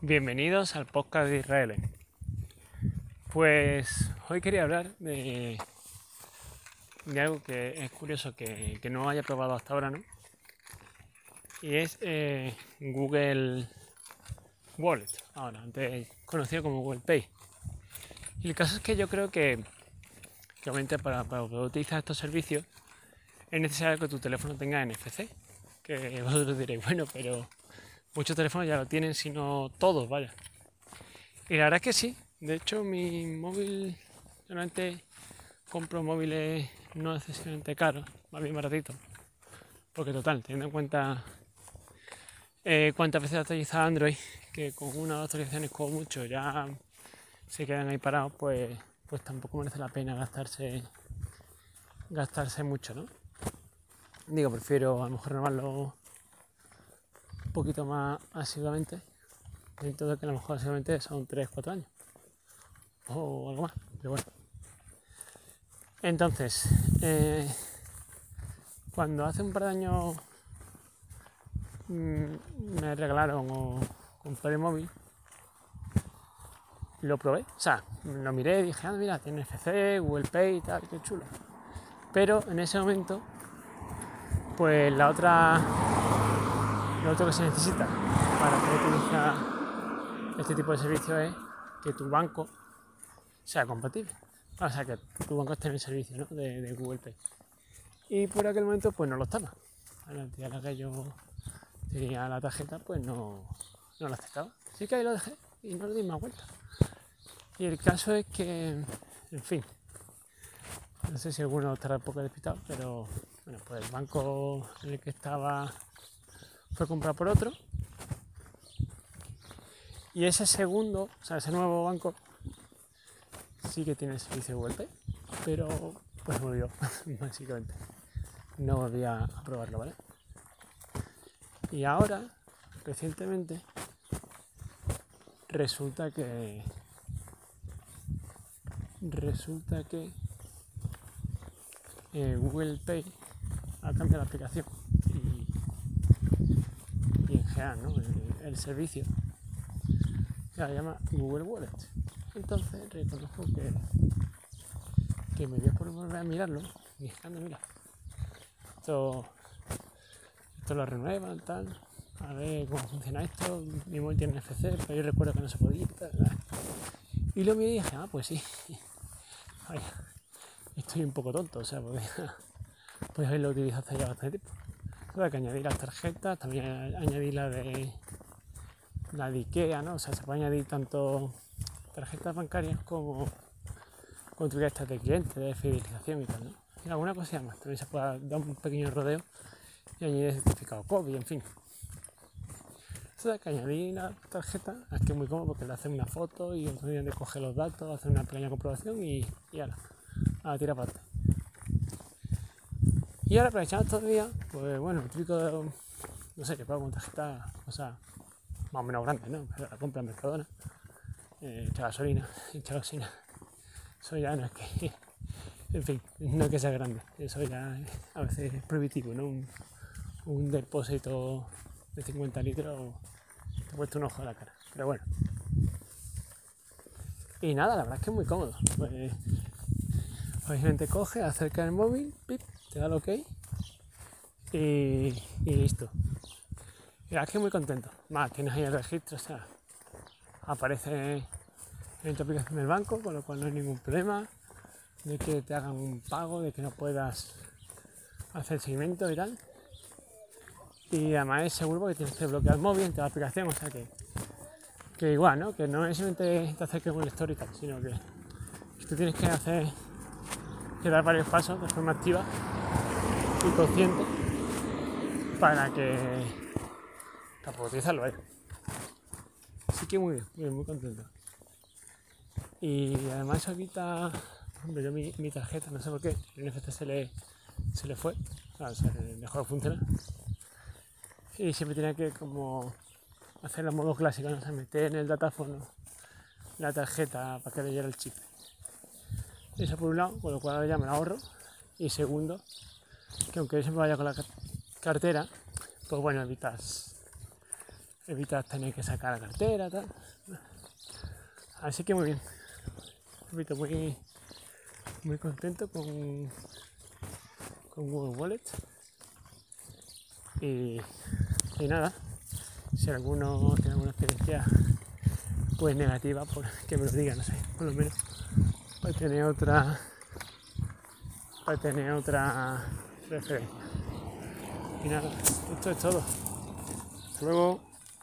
Bienvenidos al podcast de Israel. Pues hoy quería hablar de, de algo que es curioso que, que no haya probado hasta ahora, ¿no? Y es eh, Google Wallet, ahora, antes conocido como Google Pay. Y el caso es que yo creo que, que obviamente para, para poder utilizar estos servicios es necesario que tu teléfono tenga NFC. Que vosotros diréis, bueno, pero muchos teléfonos ya lo tienen, si no todos, vaya. Y la verdad es que sí. De hecho, mi móvil, realmente compro móviles no excesivamente caros, más bien baratitos. Porque total, teniendo en cuenta eh, cuántas veces actualiza Android, que con una o dos actualizaciones como mucho ya se quedan ahí parados, pues, pues tampoco merece la pena gastarse gastarse mucho, ¿no? Digo, prefiero a lo mejor renovarlo poquito más asiduamente, dentro de que a lo mejor asiduamente son 3-4 años o algo más, pero bueno. Entonces, eh, cuando hace un par de años mm, me regalaron o compré el móvil, lo probé, o sea, lo miré y dije, ah, mira, tiene FC, Google Pay y tal, qué chulo. Pero en ese momento, pues la otra, lo otro que se necesita para poder utilizar este tipo de servicio es que tu banco sea compatible. O sea, que tu banco esté en el servicio de, Google Pay. Y por aquel momento, pues no lo estaba. A la entidad la que yo tenía la tarjeta, pues no, no lo aceptaba. Así que ahí lo dejé y no le di más vuelta. Y el caso es que, en fin, no sé si alguno estará un poco despistado, pero bueno, pues el banco en el que estaba fue comprado por otro. Y ese segundo, o sea, ese nuevo banco sí que tiene servicio de Pay, pero pues murió, básicamente. No volví a probarlo, ¿vale? Y ahora, recientemente, resulta que resulta que eh, Google Pay ha cambiado la aplicación y, en general ¿no? el, servicio. Se llama Google Wallet. Entonces reconozco que, que me dio por volver a mirarlo y es mira esto esto lo renuevan tal. A ver cómo funciona esto. Mi móvil tiene NFC pero yo recuerdo que no se podía tal, y lo miré y dije ah pues sí estoy un poco tonto, o sea, podría, podría haberlo utilizado hace ya bastante tiempo. Tuve que añadir las tarjetas, también añadir la de la de Ikea, ¿no? O sea, se puede añadir tanto tarjetas bancarias como construir estas de cliente, de fidelización y tal, ¿no? Y alguna cosilla más, también se puede dar un pequeño rodeo y añadir el certificado COVID, en fin. De que añadir la tarjeta es que es muy cómodo porque le hacen una foto y le coge los datos, hace una pequeña comprobación y, y ahora, a la tira parte. Y ahora aprovechando estos días, pues bueno, el típico no sé, que pago con tarjeta, o sea, más o menos grande, ¿no? La compra en Mercadona, eh, gasolina, echa gasolina. Eso ya no es que, en fin, no es que sea grande, eso ya a veces es prohibitivo, ¿no? Un, un depósito de 50 litros te he puesto un ojo a la cara. Pero bueno. Y nada, la verdad es que es muy cómodo. Pues, obviamente coge, acerca el móvil, pip, te da el ok y, y listo. Y que muy contento. Más, tienes ahí el registro, o sea, aparece en tu aplicación del banco, con lo cual no hay ningún problema de que te hagan un pago, de que no puedas hacer seguimiento y tal y además es seguro porque tienes que bloquear el móvil entre la aplicación, o sea que, que igual, ¿no? Que no es simplemente te acerques con el story tal, sino que tú tienes que hacer, que dar varios pasos de forma activa y consciente para que poder utilizarlo ahí. Así que muy bien, muy, muy contento. Y además eso quita, hombre, yo mi, mi, tarjeta, no sé por qué, el NFC se le, se le fue, o sea, dejó de funcionar y siempre tenía que como hacer los modos clásicos, ¿no? o sea, meter en el datáfono la tarjeta para que leyera el chip. Eso por un lado, con lo cual ya me lo ahorro. Y segundo, que aunque siempre vaya con la cartera, pues bueno, evitas, evitas tener que sacar la cartera, tal. Así que muy bien. Repito, muy, muy contento con, con Google Wallet. Y, y nada, si alguno tiene alguna experiencia pues negativa, por que me lo diga, no sé, por lo menos para tener otra para tener otra Y nada, esto es todo. Hasta luego.